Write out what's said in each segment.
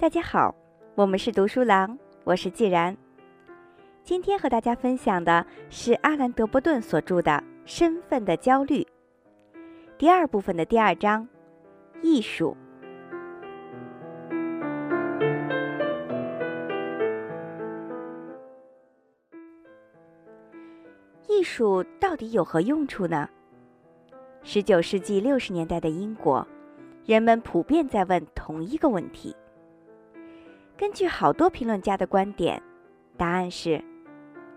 大家好，我们是读书郎，我是既然。今天和大家分享的是阿兰·德波顿所著的《身份的焦虑》第二部分的第二章：艺术。艺术到底有何用处呢？十九世纪六十年代的英国，人们普遍在问同一个问题。根据好多评论家的观点，答案是。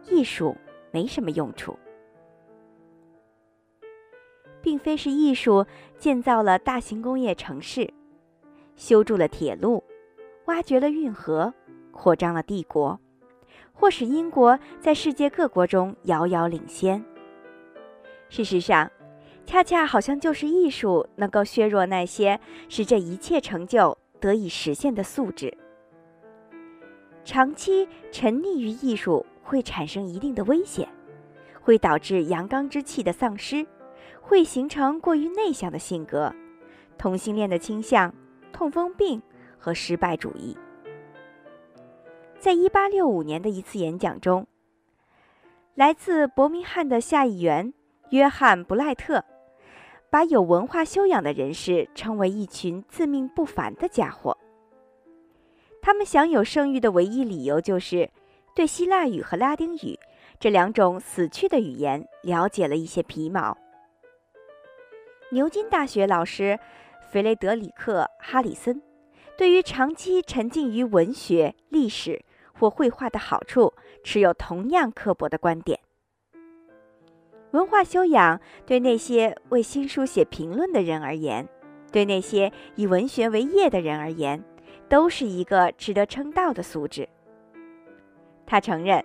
艺术没什么用处，并非是艺术建造了大型工业城市，修筑了铁路，挖掘了运河，扩张了帝国，或使英国在世界各国中遥遥领先。事实上，恰恰好像就是艺术能够削弱那些使这一切成就得以实现的素质。长期沉溺于艺术。会产生一定的危险，会导致阳刚之气的丧失，会形成过于内向的性格、同性恋的倾向、痛风病和失败主义。在一八六五年的一次演讲中，来自伯明翰的下议员约翰·布赖特把有文化修养的人士称为一群自命不凡的家伙。他们享有盛誉的唯一理由就是。对希腊语和拉丁语这两种死去的语言了解了一些皮毛。牛津大学老师弗雷德里克·哈里森对于长期沉浸于文学、历史或绘画的好处持有同样刻薄的观点。文化修养对那些为新书写评论的人而言，对那些以文学为业的人而言，都是一个值得称道的素质。他承认，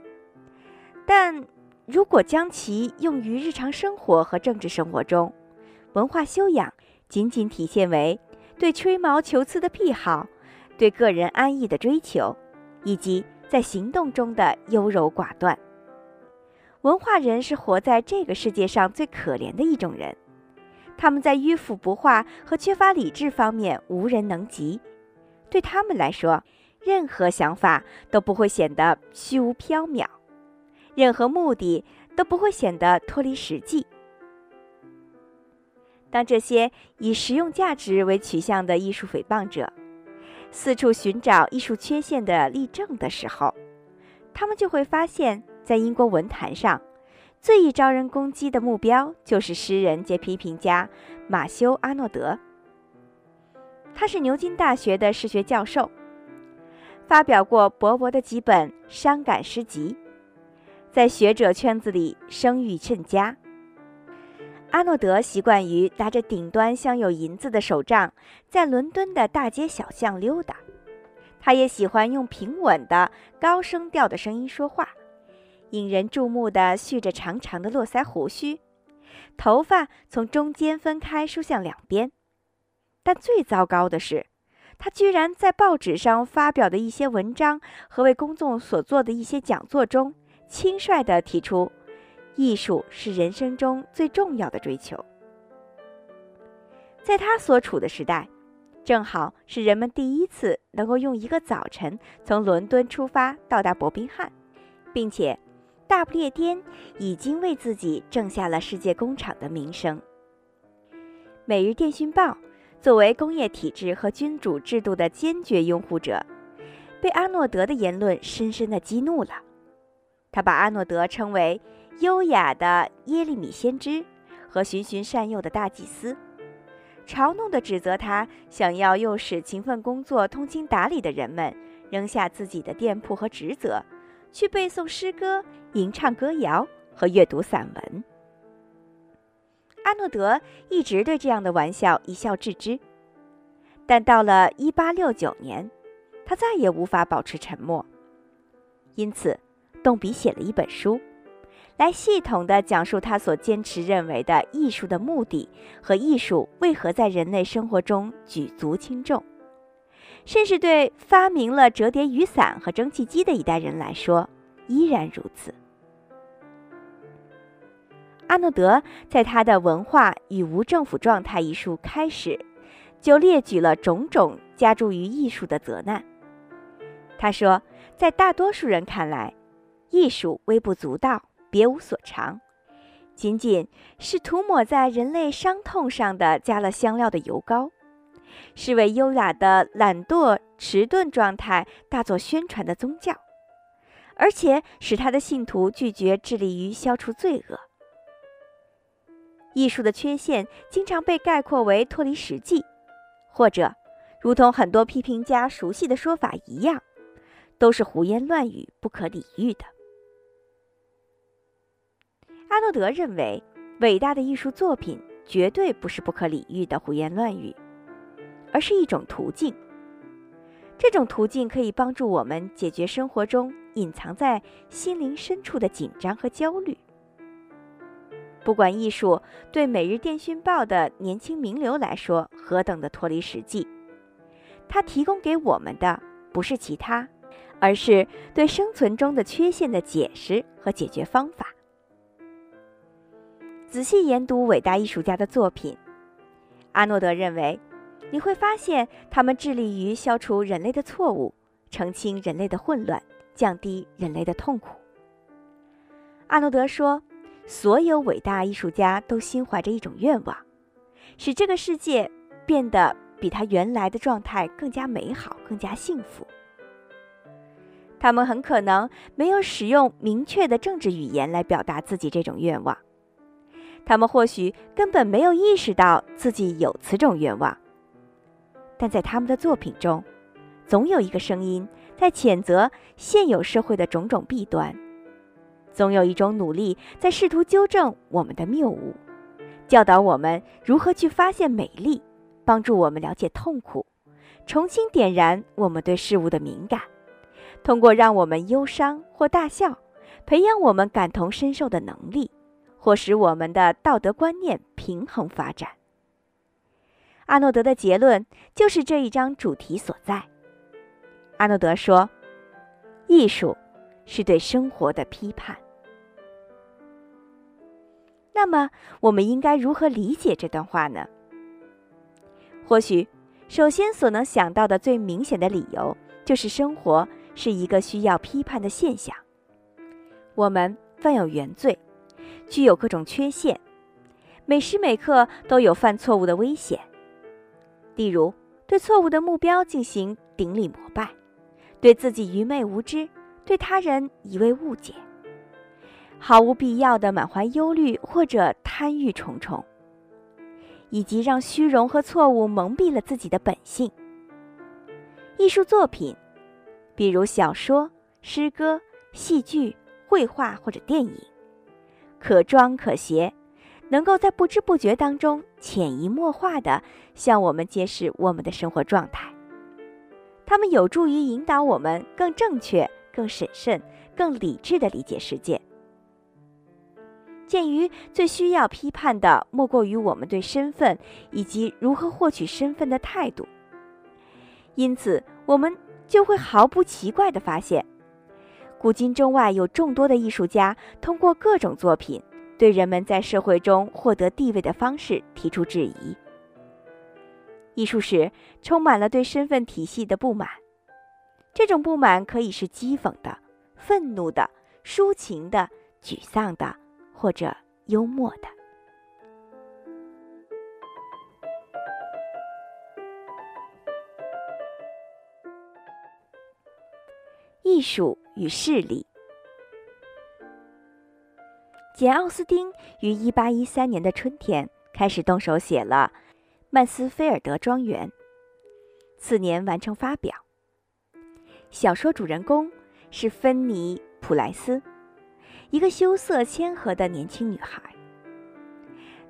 但如果将其用于日常生活和政治生活中，文化修养仅仅体现为对吹毛求疵的癖好、对个人安逸的追求，以及在行动中的优柔寡断。文化人是活在这个世界上最可怜的一种人，他们在迂腐不化和缺乏理智方面无人能及。对他们来说，任何想法都不会显得虚无缥缈，任何目的都不会显得脱离实际。当这些以实用价值为取向的艺术诽谤者四处寻找艺术缺陷的例证的时候，他们就会发现，在英国文坛上，最易招人攻击的目标就是诗人兼批评家马修·阿诺德。他是牛津大学的诗学教授。发表过薄薄的几本伤感诗集，在学者圈子里声誉甚佳。阿诺德习惯于拿着顶端镶有银子的手杖，在伦敦的大街小巷溜达。他也喜欢用平稳的高声调的声音说话，引人注目的蓄着长长的络腮胡须，头发从中间分开梳向两边。但最糟糕的是。他居然在报纸上发表的一些文章和为公众所做的一些讲座中，轻率地提出，艺术是人生中最重要的追求。在他所处的时代，正好是人们第一次能够用一个早晨从伦敦出发到达伯明翰，并且大不列颠已经为自己挣下了世界工厂的名声。《每日电讯报》。作为工业体制和君主制度的坚决拥护者，被阿诺德的言论深深地激怒了。他把阿诺德称为优雅的耶利米先知和循循善诱的大祭司，嘲弄地指责他想要诱使勤奋工作、通情达理的人们扔下自己的店铺和职责，去背诵诗歌、吟唱歌谣和阅读散文。阿诺德一直对这样的玩笑一笑置之，但到了1869年，他再也无法保持沉默，因此动笔写了一本书，来系统地讲述他所坚持认为的艺术的目的和艺术为何在人类生活中举足轻重，甚至对发明了折叠雨伞和蒸汽机的一代人来说依然如此。阿诺德在他的《文化与无政府状态》一书开始，就列举了种种加诸于艺术的责难，他说，在大多数人看来，艺术微不足道，别无所长，仅仅是涂抹在人类伤痛上的加了香料的油膏，是为优雅的懒惰迟钝状态大做宣传的宗教，而且使他的信徒拒绝致力于消除罪恶。艺术的缺陷经常被概括为脱离实际，或者，如同很多批评家熟悉的说法一样。都是胡言乱语、不可理喻的。阿诺德认为，伟大的艺术作品绝对不是不可理喻的胡言乱语，而是一种途径。这种途径可以帮助我们解决生活中隐藏在心灵深处的紧张和焦虑。不管艺术对《每日电讯报》的年轻名流来说何等的脱离实际，它提供给我们的不是其他。而是对生存中的缺陷的解释和解决方法。仔细研读伟大艺术家的作品，阿诺德认为，你会发现他们致力于消除人类的错误，澄清人类的混乱，降低人类的痛苦。阿诺德说，所有伟大艺术家都心怀着一种愿望，使这个世界变得比他原来的状态更加美好，更加幸福。他们很可能没有使用明确的政治语言来表达自己这种愿望，他们或许根本没有意识到自己有此种愿望，但在他们的作品中，总有一个声音在谴责现有社会的种种弊端，总有一种努力在试图纠正我们的谬误，教导我们如何去发现美丽，帮助我们了解痛苦，重新点燃我们对事物的敏感。通过让我们忧伤或大笑，培养我们感同身受的能力，或使我们的道德观念平衡发展。阿诺德的结论就是这一章主题所在。阿诺德说：“艺术是对生活的批判。”那么，我们应该如何理解这段话呢？或许，首先所能想到的最明显的理由就是生活。是一个需要批判的现象。我们犯有原罪，具有各种缺陷，每时每刻都有犯错误的危险。例如，对错误的目标进行顶礼膜拜，对自己愚昧无知，对他人一味误解，毫无必要的满怀忧虑或者贪欲重重，以及让虚荣和错误蒙蔽了自己的本性。艺术作品。比如小说、诗歌、戏剧、绘画或者电影，可装可携，能够在不知不觉当中潜移默化地向我们揭示我们的生活状态。它们有助于引导我们更正确、更审慎、更理智地理解世界。鉴于最需要批判的莫过于我们对身份以及如何获取身份的态度，因此我们。就会毫不奇怪地发现，古今中外有众多的艺术家通过各种作品，对人们在社会中获得地位的方式提出质疑。艺术史充满了对身份体系的不满，这种不满可以是讥讽的、愤怒的、抒情的、沮丧的，或者幽默的。艺术与势力。简·奥斯汀于1813年的春天开始动手写了《曼斯菲尔德庄园》，次年完成发表。小说主人公是芬妮·普莱斯，一个羞涩谦和的年轻女孩。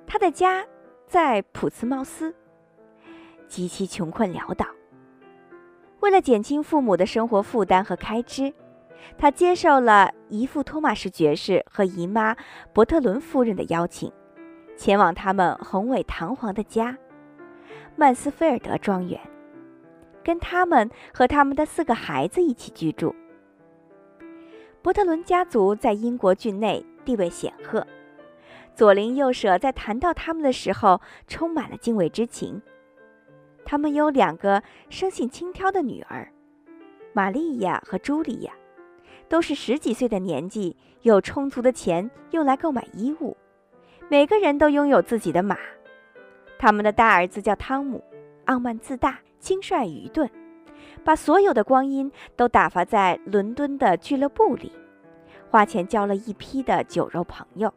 她的家在普茨茅斯，极其穷困潦倒。为了减轻父母的生活负担和开支，她接受了姨父托马士爵士和姨妈伯特伦夫人的邀请，前往他们宏伟堂皇的家——曼斯菲尔德庄园，跟他们和他们的四个孩子一起居住。伯特伦家族在英国郡内地位显赫，左邻右舍在谈到他们的时候充满了敬畏之情。他们有两个生性轻佻的女儿，玛利亚和茱莉亚，都是十几岁的年纪，有充足的钱用来购买衣物，每个人都拥有自己的马。他们的大儿子叫汤姆，傲慢自大，轻率愚钝，把所有的光阴都打发在伦敦的俱乐部里，花钱交了一批的酒肉朋友，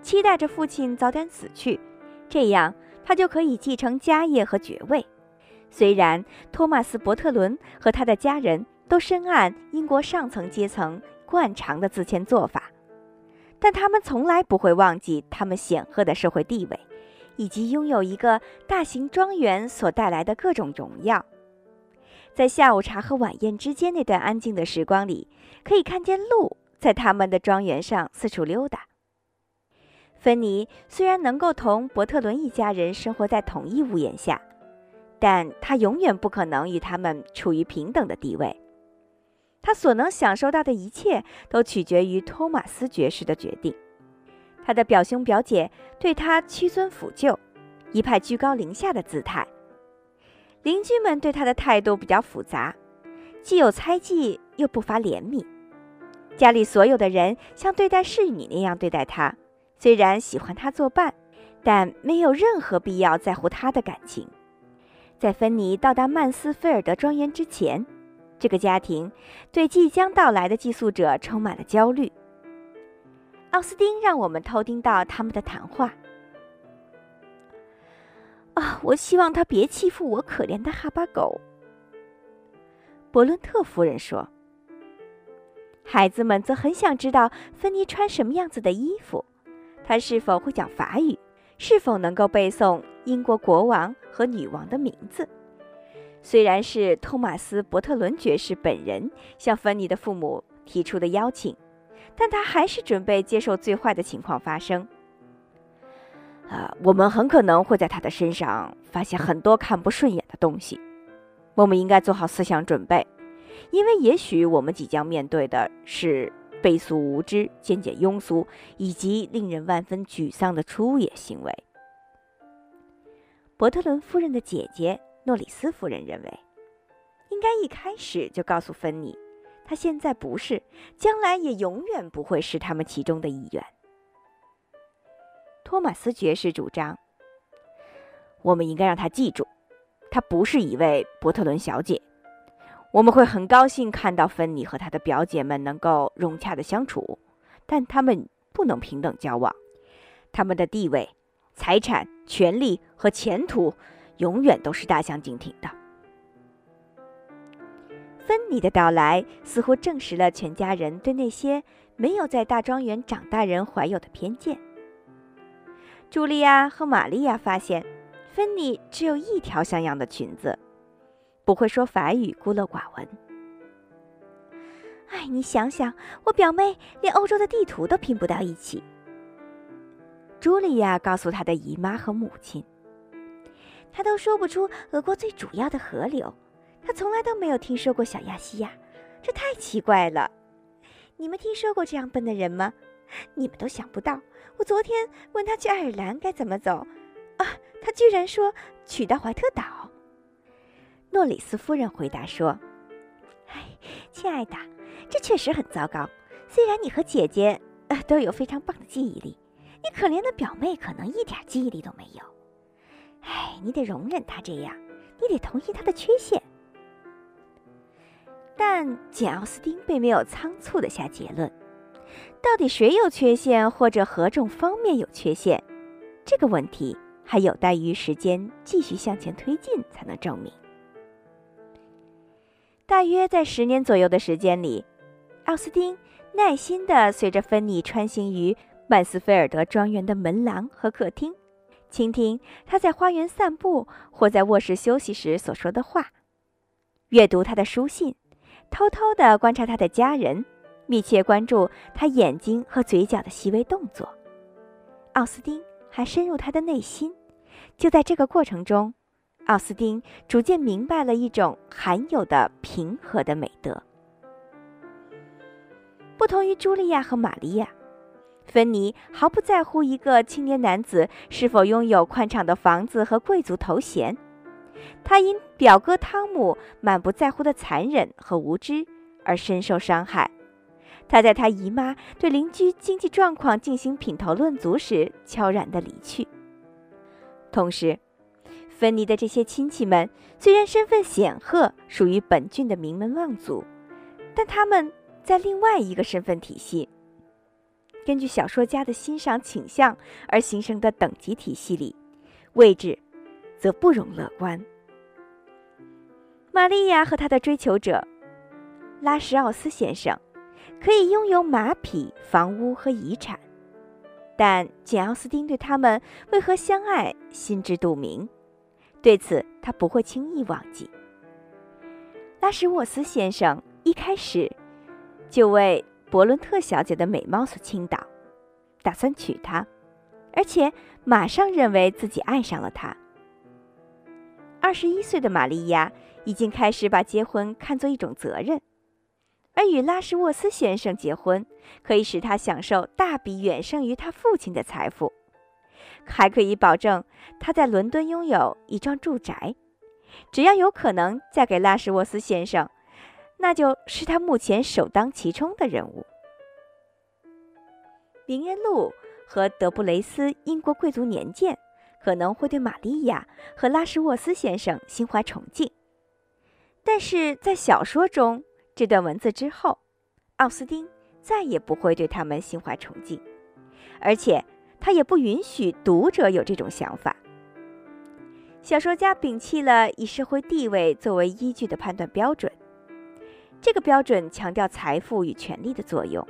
期待着父亲早点死去，这样他就可以继承家业和爵位。虽然托马斯·伯特伦和他的家人都深谙英国上层阶层惯常的自谦做法，但他们从来不会忘记他们显赫的社会地位，以及拥有一个大型庄园所带来的各种荣耀。在下午茶和晚宴之间那段安静的时光里，可以看见鹿在他们的庄园上四处溜达。芬妮虽然能够同伯特伦一家人生活在同一屋檐下。但他永远不可能与他们处于平等的地位。他所能享受到的一切都取决于托马斯爵士的决定。他的表兄表姐对他屈尊俯就，一派居高临下的姿态。邻居们对他的态度比较复杂，既有猜忌，又不乏怜悯。家里所有的人像对待侍女那样对待他，虽然喜欢他作伴，但没有任何必要在乎他的感情。在芬妮到达曼斯菲尔德庄园之前，这个家庭对即将到来的寄宿者充满了焦虑。奥斯丁让我们偷听到他们的谈话。啊，我希望他别欺负我可怜的哈巴狗。伯伦特夫人说。孩子们则很想知道芬妮穿什么样子的衣服，她是否会讲法语，是否能够背诵。英国国王和女王的名字，虽然是托马斯·伯特伦爵士本人向芬妮的父母提出的邀请，但他还是准备接受最坏的情况发生。啊，我们很可能会在他的身上发现很多看不顺眼的东西。我们应该做好思想准备，因为也许我们即将面对的是卑俗无知、渐渐庸俗以及令人万分沮丧的粗野行为。伯特伦夫人的姐姐诺里斯夫人认为，应该一开始就告诉芬妮，她现在不是，将来也永远不会是他们其中的一员。托马斯爵士主张，我们应该让她记住，她不是一位伯特伦小姐。我们会很高兴看到芬妮和她的表姐们能够融洽的相处，但他们不能平等交往，他们的地位。财产、权利和前途，永远都是大相径庭的。芬妮的到来似乎证实了全家人对那些没有在大庄园长大人怀有的偏见。茱莉亚和玛利亚发现，芬妮只有一条像样的裙子，不会说法语，孤陋寡闻。哎，你想想，我表妹连欧洲的地图都拼不到一起。茱莉亚告诉她的姨妈和母亲：“她都说不出俄国最主要的河流，她从来都没有听说过小亚细亚，这太奇怪了。你们听说过这样笨的人吗？你们都想不到。我昨天问他去爱尔兰该怎么走，啊，他居然说取到怀特岛。”诺里斯夫人回答说：“哎，亲爱的，这确实很糟糕。虽然你和姐姐呃都有非常棒的记忆力。”你可怜的表妹可能一点记忆力都没有，哎，你得容忍她这样，你得同意她的缺陷。但简·奥斯汀并没有仓促的下结论，到底谁有缺陷，或者何种方面有缺陷，这个问题还有待于时间继续向前推进才能证明。大约在十年左右的时间里，奥斯汀耐心地随着芬妮穿行于。曼斯菲尔德庄园的门廊和客厅，倾听他在花园散步或在卧室休息时所说的话，阅读他的书信，偷偷地观察他的家人，密切关注他眼睛和嘴角的细微动作。奥斯丁还深入他的内心。就在这个过程中，奥斯丁逐渐明白了一种罕有的平和的美德。不同于茱莉亚和玛利亚。芬妮毫不在乎一个青年男子是否拥有宽敞的房子和贵族头衔，他因表哥汤姆满不在乎的残忍和无知而深受伤害。他在他姨妈对邻居经济状况进行品头论足时悄然地离去。同时，芬妮的这些亲戚们虽然身份显赫，属于本郡的名门望族，但他们在另外一个身份体系——根据小说家的欣赏倾向而形成的等级体系里，位置则不容乐观。玛利亚和她的追求者拉什奥斯先生。可以拥有马匹、房屋和遗产，但简·奥斯汀对他们为何相爱心知肚明，对此他不会轻易忘记。拉什沃斯先生一开始就为伯伦特小姐的美貌所倾倒，打算娶她，而且马上认为自己爱上了她。二十一岁的玛利亚已经开始把结婚看作一种责任。而与拉什沃斯先生结婚，可以使他享受大笔远胜于他父亲的财富，还可以保证他在伦敦拥有一幢住宅。只要有可能嫁给拉什沃斯先生，那就是他目前首当其冲的人物。名人录和德布雷斯英国贵族年鉴可能会对玛利亚和拉什沃斯先生心怀崇敬，但是在小说中。这段文字之后，奥斯丁再也不会对他们心怀崇敬，而且他也不允许读者有这种想法。小说家摒弃了以社会地位作为依据的判断标准，这个标准强调财富与权力的作用，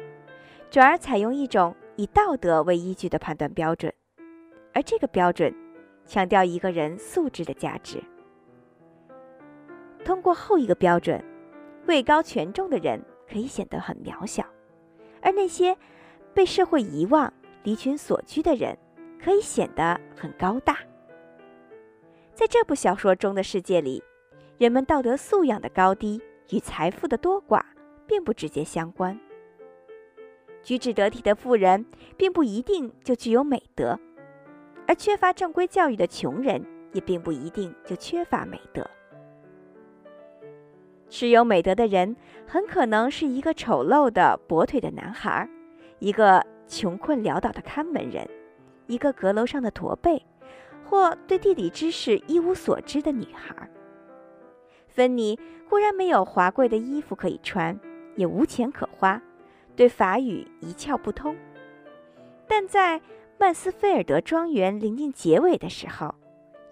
转而采用一种以道德为依据的判断标准，而这个标准强调一个人素质的价值。通过后一个标准。位高权重的人可以显得很渺小，而那些被社会遗忘、离群所居的人可以显得很高大。在这部小说中的世界里，人们道德素养的高低与财富的多寡并不直接相关。举止得体的富人并不一定就具有美德，而缺乏正规教育的穷人也并不一定就缺乏美德。持有美德的人很可能是一个丑陋的跛腿的男孩，一个穷困潦倒的看门人，一个阁楼上的驼背，或对地理知识一无所知的女孩。芬妮固然没有华贵的衣服可以穿，也无钱可花，对法语一窍不通，但在曼斯菲尔德庄园临近结尾的时候。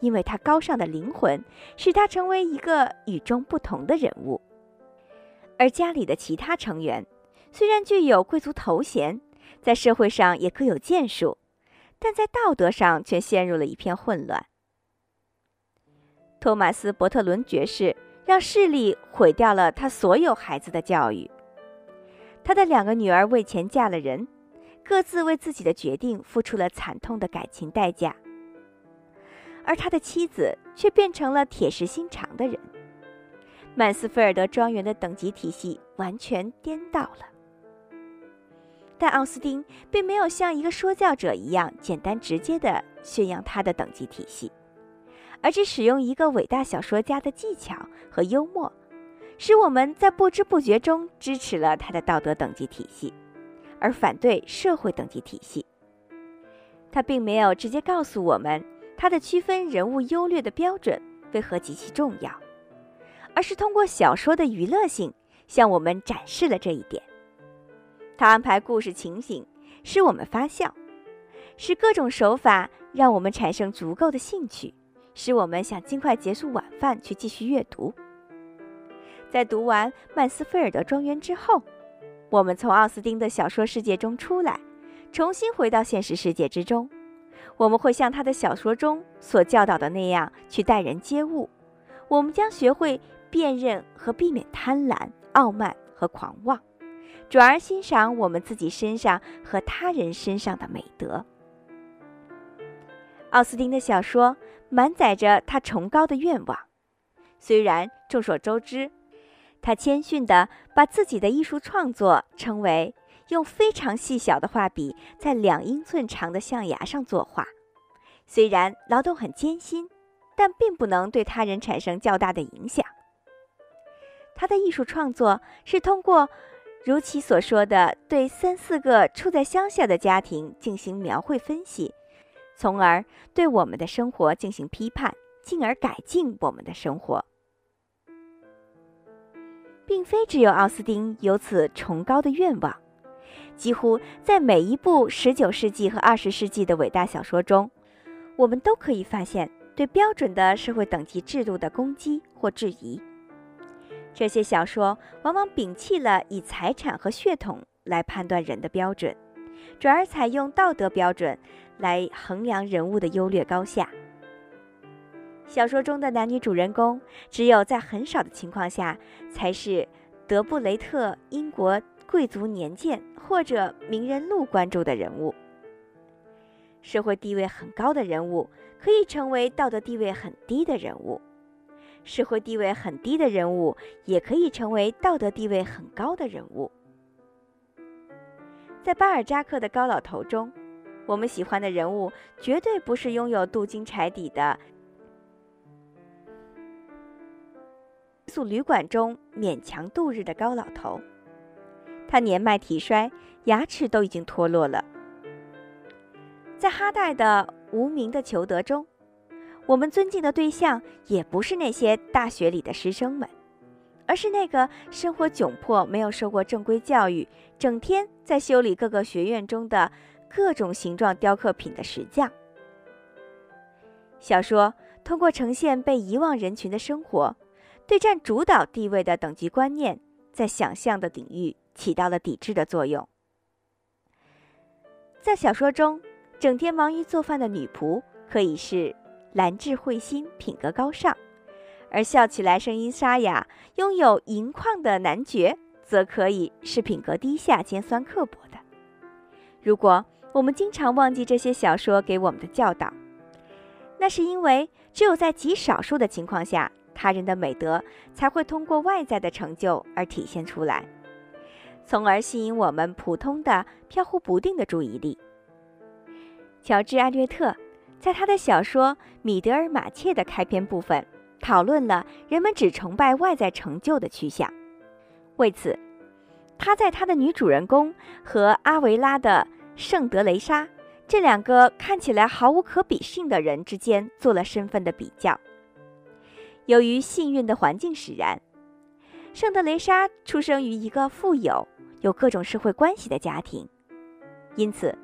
因为他高尚的灵魂，使他成为一个与众不同的人物。而家里的其他成员虽然具有贵族头衔，在社会上也各有建树，但在道德上却陷入了一片混乱。托马斯·伯特伦爵士让势力毁掉了他所有孩子的教育。他的两个女儿为钱嫁了人，各自为自己的决定付出了惨痛的感情代价。而他的妻子却变成了铁石心肠的人。曼斯菲尔德庄园的等级体系完全颠倒了。但奥斯汀并没有像一个说教者一样简单直接的宣扬他的等级体系，而是使用一个伟大小说家的技巧和幽默，使我们在不知不觉中支持了他的道德等级体系，而反对社会等级体系。他并没有直接告诉我们。他的区分人物优劣的标准为何极其重要，而是通过小说的娱乐性向我们展示了这一点。他安排故事情景使我们发笑，使各种手法让我们产生足够的兴趣，使我们想尽快结束晚饭去继续阅读。在读完《曼斯菲尔德庄园》之后，我们从奥斯丁的小说世界中出来，重新回到现实世界之中。我们会像他的小说中所教导的那样去待人接物，我们将学会辨认和避免贪婪、傲慢和狂妄，转而欣赏我们自己身上和他人身上的美德。奥斯汀的小说满载着他崇高的愿望，虽然众所周知，他谦逊地把自己的艺术创作称为。用非常细小的画笔在两英寸长的象牙上作画，虽然劳动很艰辛，但并不能对他人产生较大的影响。他的艺术创作是通过如其所说的对三四个处在乡下的家庭进行描绘分析，从而对我们的生活进行批判，进而改进我们的生活。并非只有奥斯丁有此崇高的愿望，几乎在每一部十九世纪和二十世纪的伟大小说中，我们都可以发现对标准的社会等级制度的攻击或质疑。这些小说往往摒弃了以财产和血统来判断人的标准，转而采用道德标准来衡量人物的优劣高下。小说中的男女主人公，只有在很少的情况下，才是德布雷特英国贵族年鉴或者名人录关注的人物。社会地位很高的人物，可以成为道德地位很低的人物；社会地位很低的人物，也可以成为道德地位很高的人物。在巴尔扎克的高老头中，我们喜欢的人物，绝对不是拥有镀金柴底的。宿旅馆中勉强度日的高老头，他年迈体衰，牙齿都已经脱落了。在哈代的无名的裘德中，我们尊敬的对象也不是那些大学里的师生们，而是那个生活窘迫、没有受过正规教育、整天在修理各个学院中的各种形状雕刻品的石匠。小说通过呈现被遗忘人群的生活。对占主导地位的等级观念，在想象的领域起到了抵制的作用。在小说中，整天忙于做饭的女仆可以是兰质慧心、品格高尚；而笑起来声音沙哑、拥有银矿的男爵，则可以是品格低下、尖酸刻薄的。如果我们经常忘记这些小说给我们的教导，那是因为只有在极少数的情况下。他人的美德才会通过外在的成就而体现出来，从而吸引我们普通的飘忽不定的注意力。乔治·艾略特在他的小说《米德尔马切》的开篇部分讨论了人们只崇拜外在成就的趋向。为此，他在他的女主人公和阿维拉的圣德雷莎这两个看起来毫无可比性的人之间做了身份的比较。由于幸运的环境使然，圣德雷莎出生于一个富有、有各种社会关系的家庭，因此，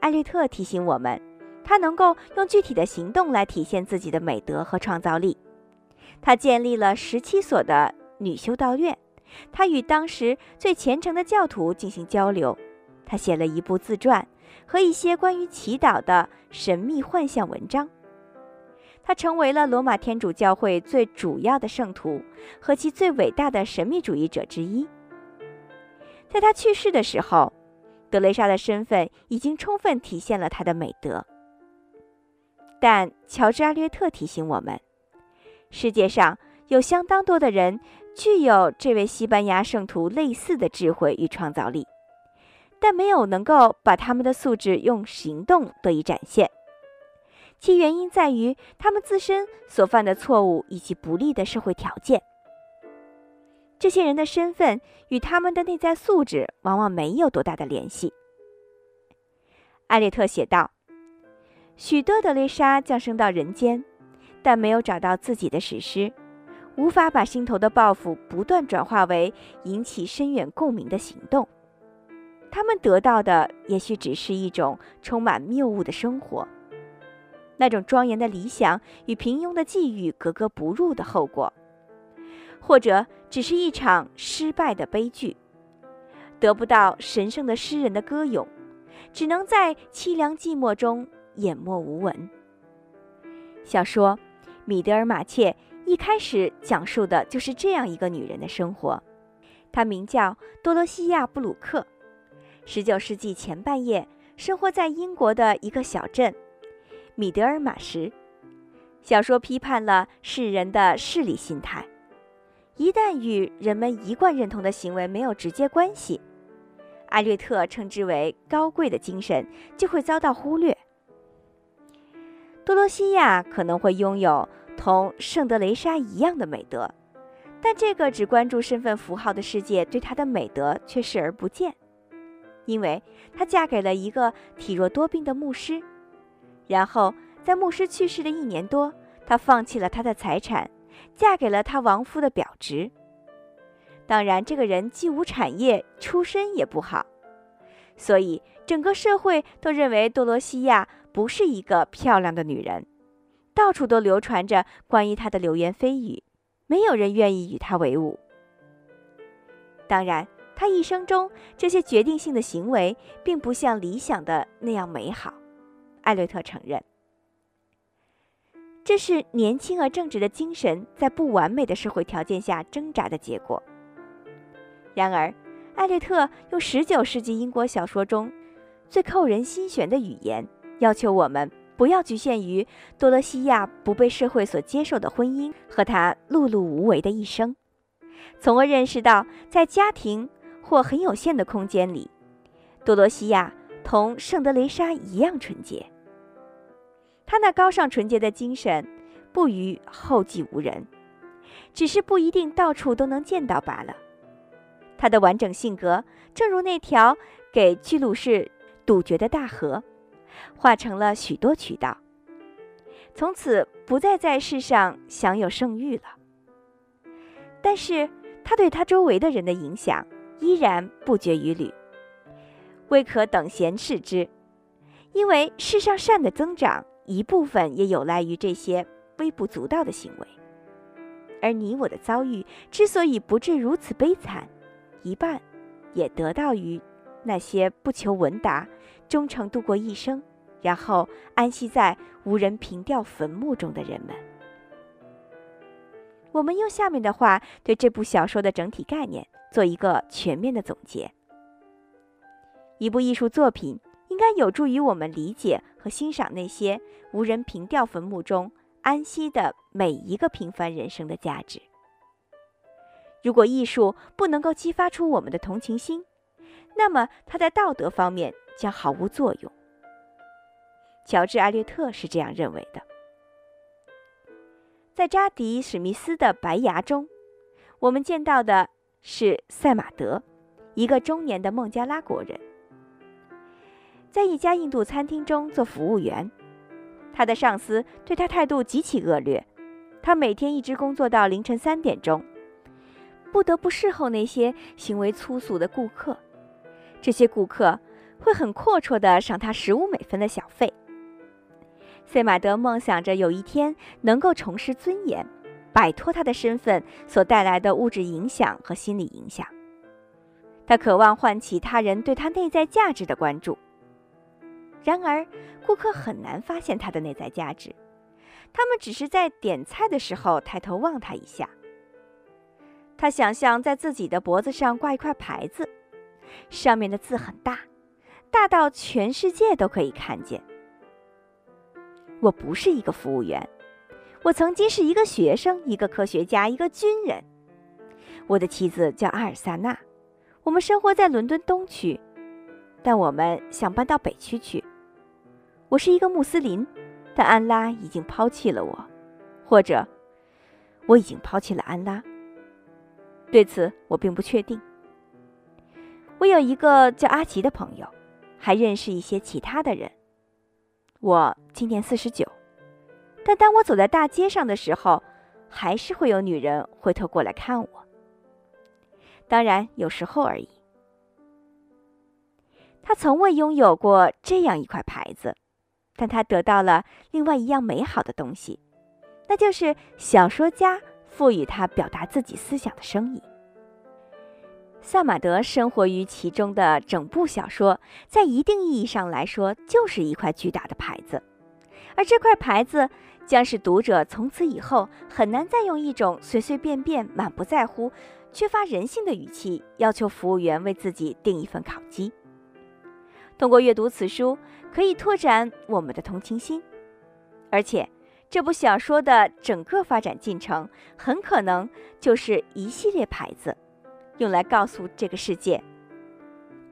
艾略特提醒我们，他能够用具体的行动来体现自己的美德和创造力。他建立了十七所的女修道院，他与当时最虔诚的教徒进行交流，他写了一部自传和一些关于祈祷的神秘幻象文章。他成为了罗马天主教会最主要的圣徒和其最伟大的神秘主义者之一。在他去世的时候，德雷莎的身份已经充分体现了他的美德。但乔治·阿略特提醒我们，世界上有相当多的人具有这位西班牙圣徒类似的智慧与创造力，但没有能够把他们的素质用行动得以展现。其原因在于他们自身所犯的错误以及不利的社会条件。这些人的身份与他们的内在素质往往没有多大的联系。艾略特写道：“许多德蕾莎降生到人间，但没有找到自己的史诗，无法把心头的抱负不断转化为引起深远共鸣的行动。他们得到的也许只是一种充满谬误的生活。”那种庄严的理想与平庸的际遇格格不入的后果，或者只是一场失败的悲剧，得不到神圣的诗人的歌咏，只能在凄凉寂寞中淹没无闻。小说《米德尔马切》一开始讲述的就是这样一个女人的生活，她名叫多罗西亚·布鲁克，19世纪前半叶生活在英国的一个小镇。米德尔马什小说批判了世人的势力心态，一旦与人们一贯认同的行为没有直接关系，艾略特称之为高贵的精神就会遭到忽略。多罗西亚可能会拥有同圣德雷莎一样的美德，但这个只关注身份符号的世界对她的美德却视而不见，因为她嫁给了一个体弱多病的牧师，然后在牧师去世的一年多，她放弃了他的财产，嫁给了他亡夫的表侄。当然，这个人既无产业，出身也不好，所以整个社会都认为多罗西亚不是一个漂亮的女人，到处都流传着关于她的流言蜚语，没有人愿意与她为伍。当然，她一生中这些决定性的行为并不像理想的那样美好，艾略特承认，这是年轻而正直的精神在不完美的社会条件下挣扎的结果。然而，艾略特用19世纪英国小说中最扣人心弦的语言，要求我们不要局限于多罗西亚不被社会所接受的婚姻和她碌碌无为的一生，从而认识到，在家庭或很有限的空间里，多罗西亚同圣德雷莎一样纯洁。他那高尚纯洁的精神，不于后继无人，只是不一定到处都能见到罢了。他的完整性格，正如那条给居鲁士堵绝的大河，化成了许多渠道，从此不再在世上享有盛誉了。但是，他对他周围的人的影响依然不绝于缕，未可等闲视之。因为世上善的增长，一部分也有赖于这些微不足道的行为。而你我的遭遇之所以不至如此悲惨，一半，也得到于那些不求闻达、忠诚度过一生，然后安息在无人凭吊坟墓中的人们。我们用下面的话对这部小说的整体概念做一个全面的总结：一部艺术作品应该有助于我们理解和欣赏那些无人凭吊坟墓中安息的每一个平凡人生的价值。如果艺术不能够激发出我们的同情心，那么它在道德方面将毫无作用。乔治·艾略特是这样认为的。在扎迪·史密斯的《白牙》中，我们见到的是赛马德，一个中年的孟加拉国人，在一家印度餐厅中做服务员。他的上司对他态度极其恶劣，他每天一直工作到凌晨三点钟。不得不侍候那些行为粗俗的顾客，这些顾客会很阔绰地赏他十五美分的小费。塞马德梦想着有一天能够重拾尊严，摆脱他的身份所带来的物质影响和心理影响。他渴望唤起他人对他内在价值的关注。然而，顾客很难发现他的内在价值，他们只是在点菜的时候抬头望他一下。他想象在自己的脖子上挂一块牌子，上面的字很大，大到全世界都可以看见。我不是一个服务员，我曾经是一个学生，一个科学家，一个军人。我的妻子叫阿尔萨娜，我们生活在伦敦东区，但我们想搬到北区去。我是一个穆斯林，但安拉已经抛弃了我，或者我已经抛弃了安拉。对此我并不确定。我有一个叫阿奇的朋友，还认识一些其他的人。我今年四十九，但当我走在大街上的时候，还是会有女人回头过来看我。当然，有时候而已。他从未拥有过这样一块牌子，但他得到了另外一样美好的东西，那就是小说家。赋予他表达自己思想的声音。萨马德生活于其中的整部小说，在一定意义上来说，就是一块巨大的牌子，而这块牌子将使读者从此以后很难再用一种随随便便、满不在乎、缺乏人性的语气要求服务员为自己订一份烤鸡。通过阅读此书，可以拓展我们的同情心，而且。这部小说的整个发展进程很可能就是一系列牌子，用来告诉这个世界：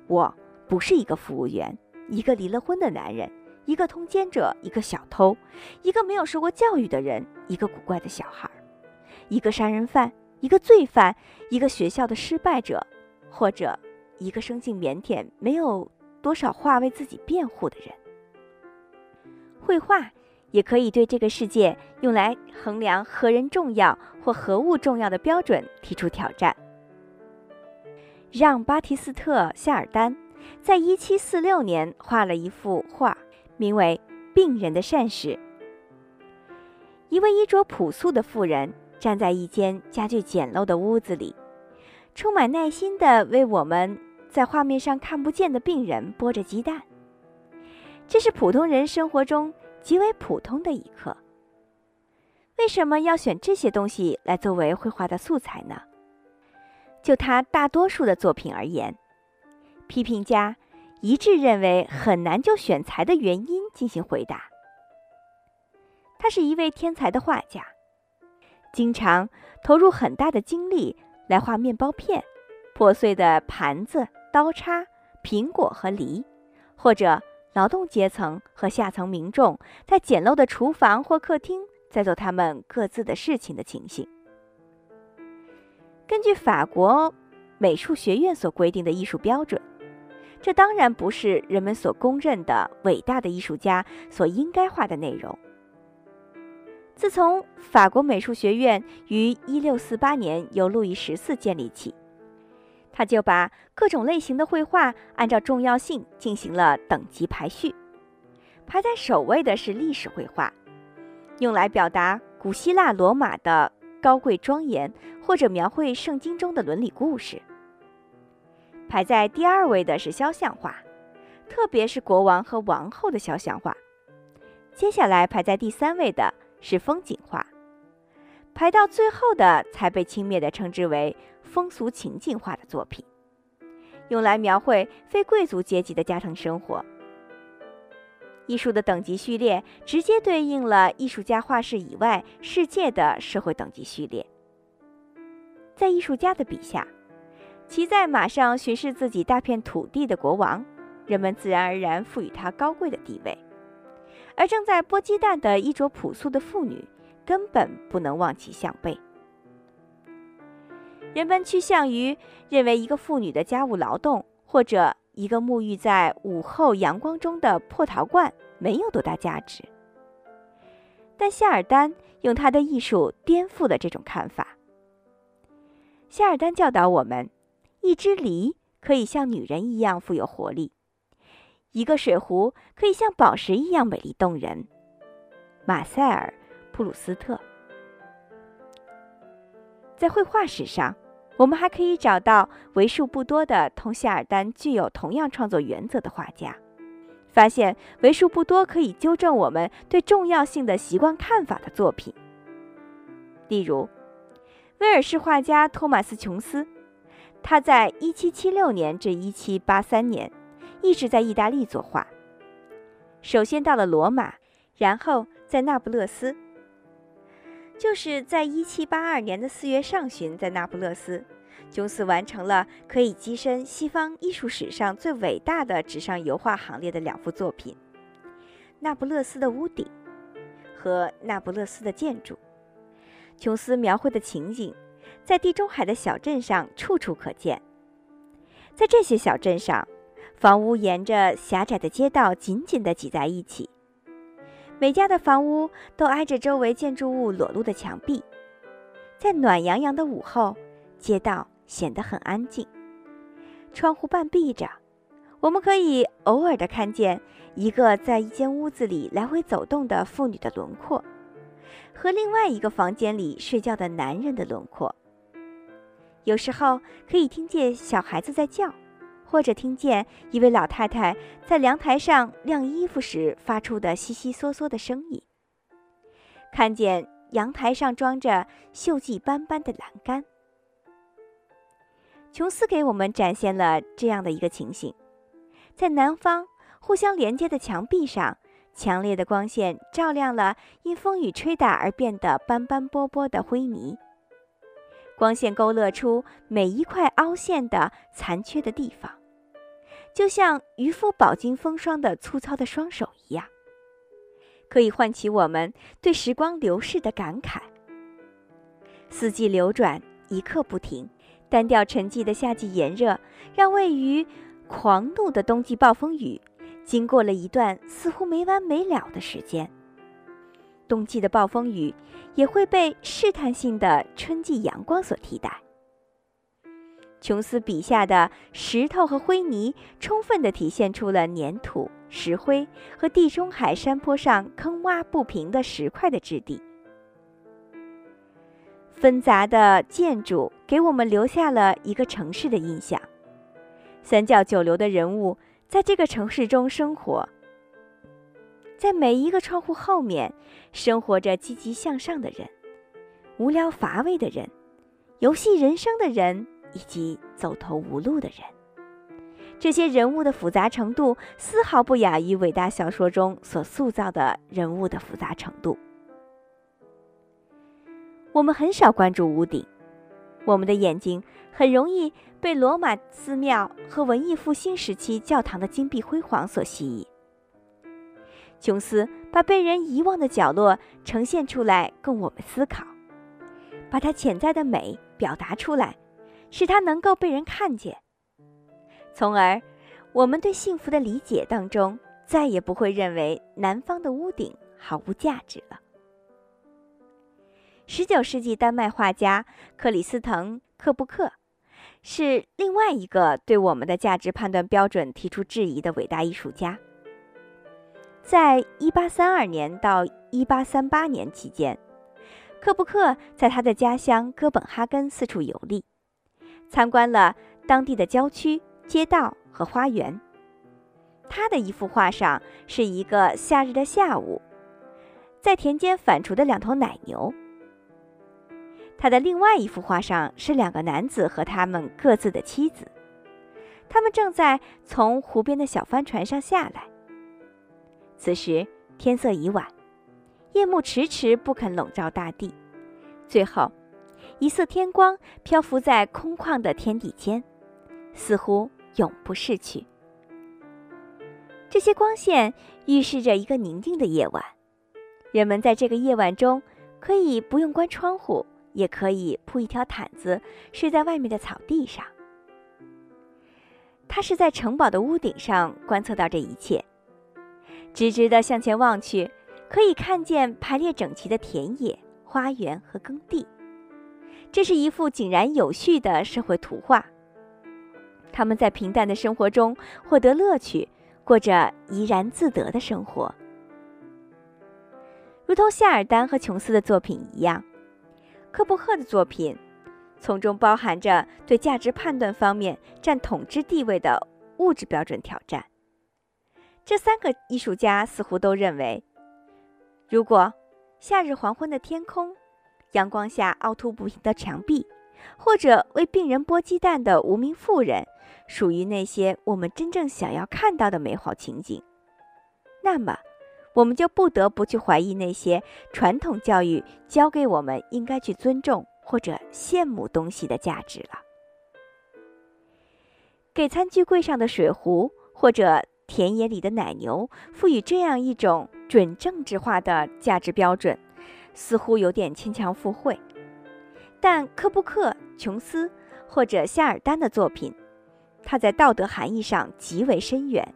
我不是一个服务员，一个离了婚的男人，一个通奸者，一个小偷，一个没有受过教育的人，一个古怪的小孩，一个杀人犯，一个罪犯，一个学校的失败者，或者一个生性腼腆、没有多少话为自己辩护的人。绘画也可以对这个世界用来衡量何人重要或何物重要的标准提出挑战。让·巴提斯特·夏尔丹在1746年画了一幅画，名为《病人的善事》。一位衣着朴素的妇人站在一间家具简陋的屋子里，充满耐心地为我们在画面上看不见的病人剥着鸡蛋。这是普通人生活中极为普通的一刻。为什么要选这些东西来作为绘画的素材呢？就他大多数的作品而言，批评家一致认为很难就选材的原因进行回答。他是一位天才的画家，经常投入很大的精力来画面包片、破碎的盘子、刀叉、苹果和梨，或者劳动阶层和下层民众在简陋的厨房或客厅在做他们各自的事情的情形。根据法国美术学院所规定的艺术标准，这当然不是人们所公认的伟大的艺术家所应该画的内容。自从法国美术学院于1648年由路易十四建立起，他就把各种类型的绘画按照重要性进行了等级排序。排在首位的是历史绘画，用来表达古希腊、罗马的。高贵庄严，或者描绘圣经中的伦理故事。排在第二位的是肖像画，特别是国王和王后的肖像画。接下来排在第三位的是风景画，排到最后的才被轻蔑地称之为风俗情境画的作品，用来描绘非贵族阶级的家庭生活。艺术的等级序列直接对应了艺术家画室以外世界的社会等级序列。在艺术家的笔下，骑在马上巡视自己大片土地的国王，人们自然而然赋予他高贵的地位；而正在剥鸡蛋的衣着朴素的妇女，根本不能望其项背。人们趋向于认为一个妇女的家务劳动，或者。一个沐浴在午后阳光中的破陶罐没有多大价值，但夏尔丹用他的艺术颠覆了这种看法。夏尔丹教导我们，一只梨可以像女人一样富有活力，一个水壶可以像宝石一样美丽动人。马塞尔·普鲁斯特在绘画史上。我们还可以找到为数不多的同夏尔丹具有同样创作原则的画家，发现为数不多可以纠正我们对重要性的习惯看法的作品。例如，威尔士画家托马斯·琼斯，他在1776年至1783年一直在意大利作画，首先到了罗马，然后在那不勒斯。就是在一七八二年的四月上旬，在那不勒斯，琼斯完成了可以跻身西方艺术史上最伟大的纸上油画行列的两幅作品：《那不勒斯的屋顶》和《那不勒斯的建筑》。琼斯描绘的情景，在地中海的小镇上处处可见。在这些小镇上，房屋沿着狭窄的街道紧紧地挤在一起。每家的房屋都挨着周围建筑物裸露的墙壁，在暖洋洋的午后，街道显得很安静。窗户半闭着，我们可以偶尔的看见一个在一间屋子里来回走动的妇女的轮廓，和另外一个房间里睡觉的男人的轮廓。有时候可以听见小孩子在叫。或者听见一位老太太在阳台上晾衣服时发出的悉悉嗦嗦的声音，看见阳台上装着锈迹斑斑的栏杆。琼斯给我们展现了这样的一个情形：在南方互相连接的墙壁上，强烈的光线照亮了因风雨吹打而变得斑斑驳驳的灰泥。光线勾勒出每一块凹陷的残缺的地方，就像渔夫饱经风霜的粗糙的双手一样。可以唤起我们对时光流逝的感慨。四季流转，一刻不停；单调沉寂的夏季炎热，让位于狂怒的冬季暴风雨，经过了一段似乎没完没了的时间。冬季的暴风雨也会被试探性的春季阳光所替代。琼斯笔下的石头和灰泥，充分地体现出了粘土、石灰和地中海山坡上坑洼不平的石块的质地。纷杂的建筑给我们留下了一个城市的印象。三教九流的人物在这个城市中生活，在每一个窗户后面，生活着积极向上的人，无聊乏味的人，游戏人生的人。以及走投无路的人，这些人物的复杂程度丝毫不亚于伟大小说中所塑造的人物的复杂程度。我们很少关注屋顶，我们的眼睛很容易被罗马寺庙和文艺复兴时期教堂的金碧辉煌所吸引。琼斯把被人遗忘的角落呈现出来，供我们思考，把它潜在的美表达出来。使它能够被人看见，从而，我们对幸福的理解当中再也不会认为南方的屋顶毫无价值了。十九世纪丹麦画家克里斯滕·克布克，是另外一个对我们的价值判断标准提出质疑的伟大艺术家。在一八三二年到一八三八年期间，克布克在他的家乡哥本哈根四处游历。参观了当地的郊区、街道和花园。他的一幅画上是一个夏日的下午，在田间反刍的两头奶牛。他的另外一幅画上是两个男子和他们各自的妻子，他们正在从湖边的小帆船上下来。此时天色已晚，夜幕迟迟不肯笼罩大地，最后。一色天光漂浮在空旷的天地间，似乎永不逝去。这些光线预示着一个宁静的夜晚，人们在这个夜晚中可以不用关窗户，也可以铺一条毯子睡在外面的草地上。他是在城堡的屋顶上观测到这一切，直直地向前望去，可以看见排列整齐的田野、花园和耕地。这是一幅井然有序的社会图画。他们在平淡的生活中获得乐趣，过着怡然自得的生活。如同夏尔丹和琼斯的作品一样，科布赫的作品从中包含着对价值判断方面占统治地位的物质标准挑战。这三个艺术家似乎都认为，如果夏日黄昏的天空。阳光下凹凸不平的墙壁，或者为病人剥鸡蛋的无名妇人，属于那些我们真正想要看到的美好情景。那么，我们就不得不去怀疑那些传统教育教给我们应该去尊重或者羡慕东西的价值了。给餐具柜上的水壶或者田野里的奶牛赋予这样一种准政治化的价值标准。似乎有点牵强附会，但科布克、琼斯或者夏尔丹的作品，它在道德含义上极为深远，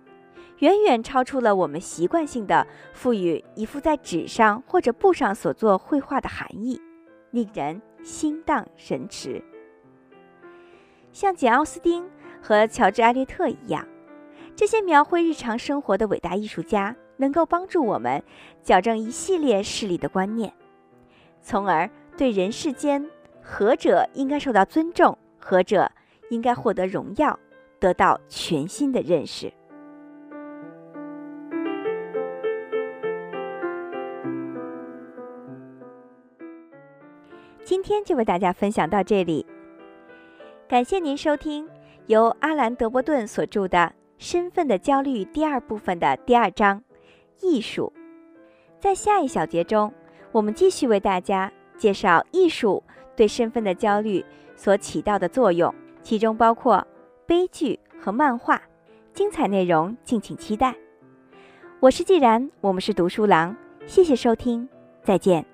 远远超出了我们习惯性的赋予一幅在纸上或者布上所做绘画的含义，令人心荡神驰。像简·奥斯汀和乔治·艾略特一样，这些描绘日常生活的伟大艺术家，能够帮助我们矫正一系列势力的观念。从而对人世间何者应该受到尊重，何者应该获得荣耀，得到全新的认识。今天就为大家分享到这里，感谢您收听由阿兰·德伯顿所著的《身份的焦虑》第二部分的第二章——艺术。在下一小节中。我们继续为大家介绍艺术对身份的焦虑所起到的作用，其中包括悲剧和漫画。精彩内容敬请期待。我是既然，我们是读书郎，谢谢收听，再见。